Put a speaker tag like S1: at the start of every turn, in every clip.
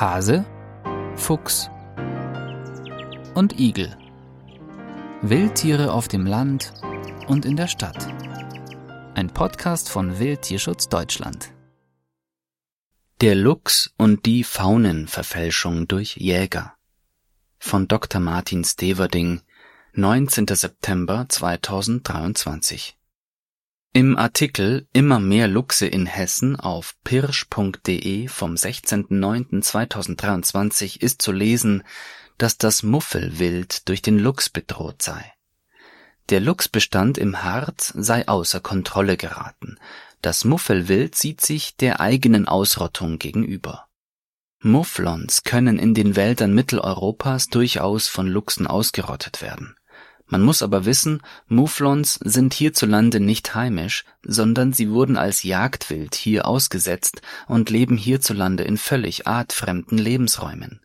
S1: Hase, Fuchs und Igel. Wildtiere auf dem Land und in der Stadt. Ein Podcast von Wildtierschutz Deutschland.
S2: Der Luchs und die Faunenverfälschung durch Jäger von Dr. Martin Steverding, 19. September 2023 im Artikel Immer mehr Luchse in Hessen auf pirsch.de vom 16.09.2023 ist zu lesen, dass das Muffelwild durch den Luchs bedroht sei. Der Luchsbestand im Harz sei außer Kontrolle geraten. Das Muffelwild sieht sich der eigenen Ausrottung gegenüber. Mufflons können in den Wäldern Mitteleuropas durchaus von Luchsen ausgerottet werden. Man muss aber wissen, Mouflons sind hierzulande nicht heimisch, sondern sie wurden als Jagdwild hier ausgesetzt und leben hierzulande in völlig artfremden Lebensräumen.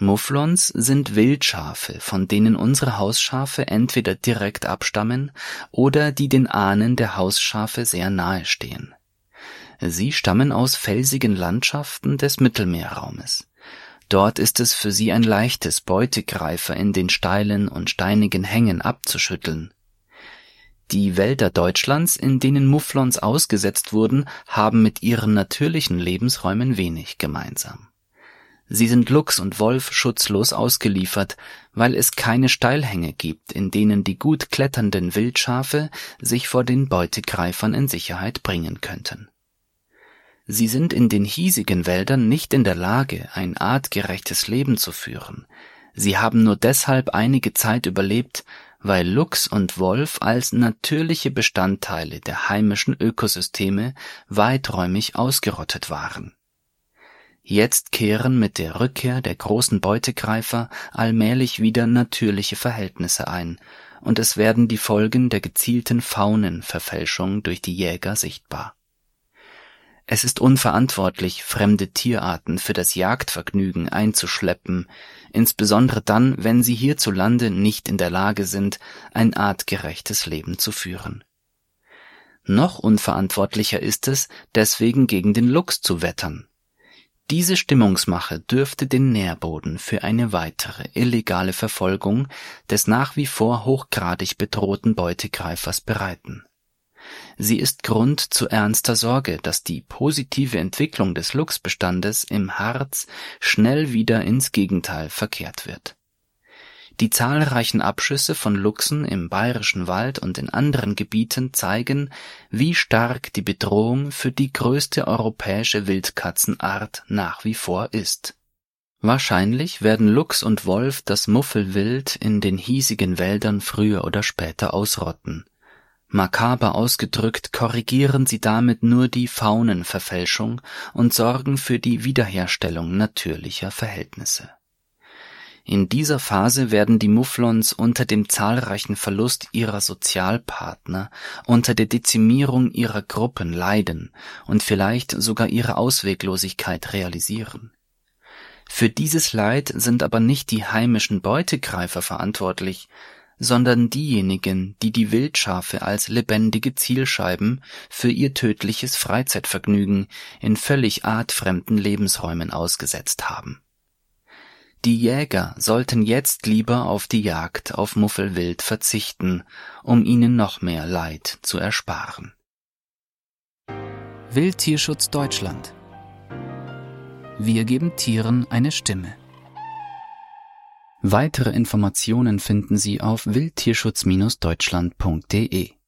S2: Mufflons sind Wildschafe, von denen unsere Hausschafe entweder direkt abstammen oder die den Ahnen der Hausschafe sehr nahe stehen. Sie stammen aus felsigen Landschaften des Mittelmeerraumes. Dort ist es für sie ein leichtes, Beutegreifer in den steilen und steinigen Hängen abzuschütteln. Die Wälder Deutschlands, in denen Mufflons ausgesetzt wurden, haben mit ihren natürlichen Lebensräumen wenig gemeinsam. Sie sind Luchs und Wolf schutzlos ausgeliefert, weil es keine Steilhänge gibt, in denen die gut kletternden Wildschafe sich vor den Beutegreifern in Sicherheit bringen könnten. Sie sind in den hiesigen Wäldern nicht in der Lage, ein artgerechtes Leben zu führen. Sie haben nur deshalb einige Zeit überlebt, weil Luchs und Wolf als natürliche Bestandteile der heimischen Ökosysteme weiträumig ausgerottet waren. Jetzt kehren mit der Rückkehr der großen Beutegreifer allmählich wieder natürliche Verhältnisse ein, und es werden die Folgen der gezielten Faunenverfälschung durch die Jäger sichtbar. Es ist unverantwortlich, fremde Tierarten für das Jagdvergnügen einzuschleppen, insbesondere dann, wenn sie hierzulande nicht in der Lage sind, ein artgerechtes Leben zu führen. Noch unverantwortlicher ist es, deswegen gegen den Luchs zu wettern. Diese Stimmungsmache dürfte den Nährboden für eine weitere illegale Verfolgung des nach wie vor hochgradig bedrohten Beutegreifers bereiten. Sie ist Grund zu ernster Sorge, dass die positive Entwicklung des Luchsbestandes im Harz schnell wieder ins Gegenteil verkehrt wird. Die zahlreichen Abschüsse von Luchsen im Bayerischen Wald und in anderen Gebieten zeigen, wie stark die Bedrohung für die größte europäische Wildkatzenart nach wie vor ist. Wahrscheinlich werden Luchs und Wolf das Muffelwild in den hiesigen Wäldern früher oder später ausrotten Makaber ausgedrückt korrigieren sie damit nur die Faunenverfälschung und sorgen für die Wiederherstellung natürlicher Verhältnisse. In dieser Phase werden die Mufflons unter dem zahlreichen Verlust ihrer Sozialpartner, unter der Dezimierung ihrer Gruppen leiden und vielleicht sogar ihre Ausweglosigkeit realisieren. Für dieses Leid sind aber nicht die heimischen Beutegreifer verantwortlich, sondern diejenigen, die die Wildschafe als lebendige Zielscheiben für ihr tödliches Freizeitvergnügen in völlig artfremden Lebensräumen ausgesetzt haben. Die Jäger sollten jetzt lieber auf die Jagd auf Muffelwild verzichten, um ihnen noch mehr Leid zu ersparen.
S1: Wildtierschutz Deutschland Wir geben Tieren eine Stimme.
S2: Weitere Informationen finden Sie auf wildtierschutz-deutschland.de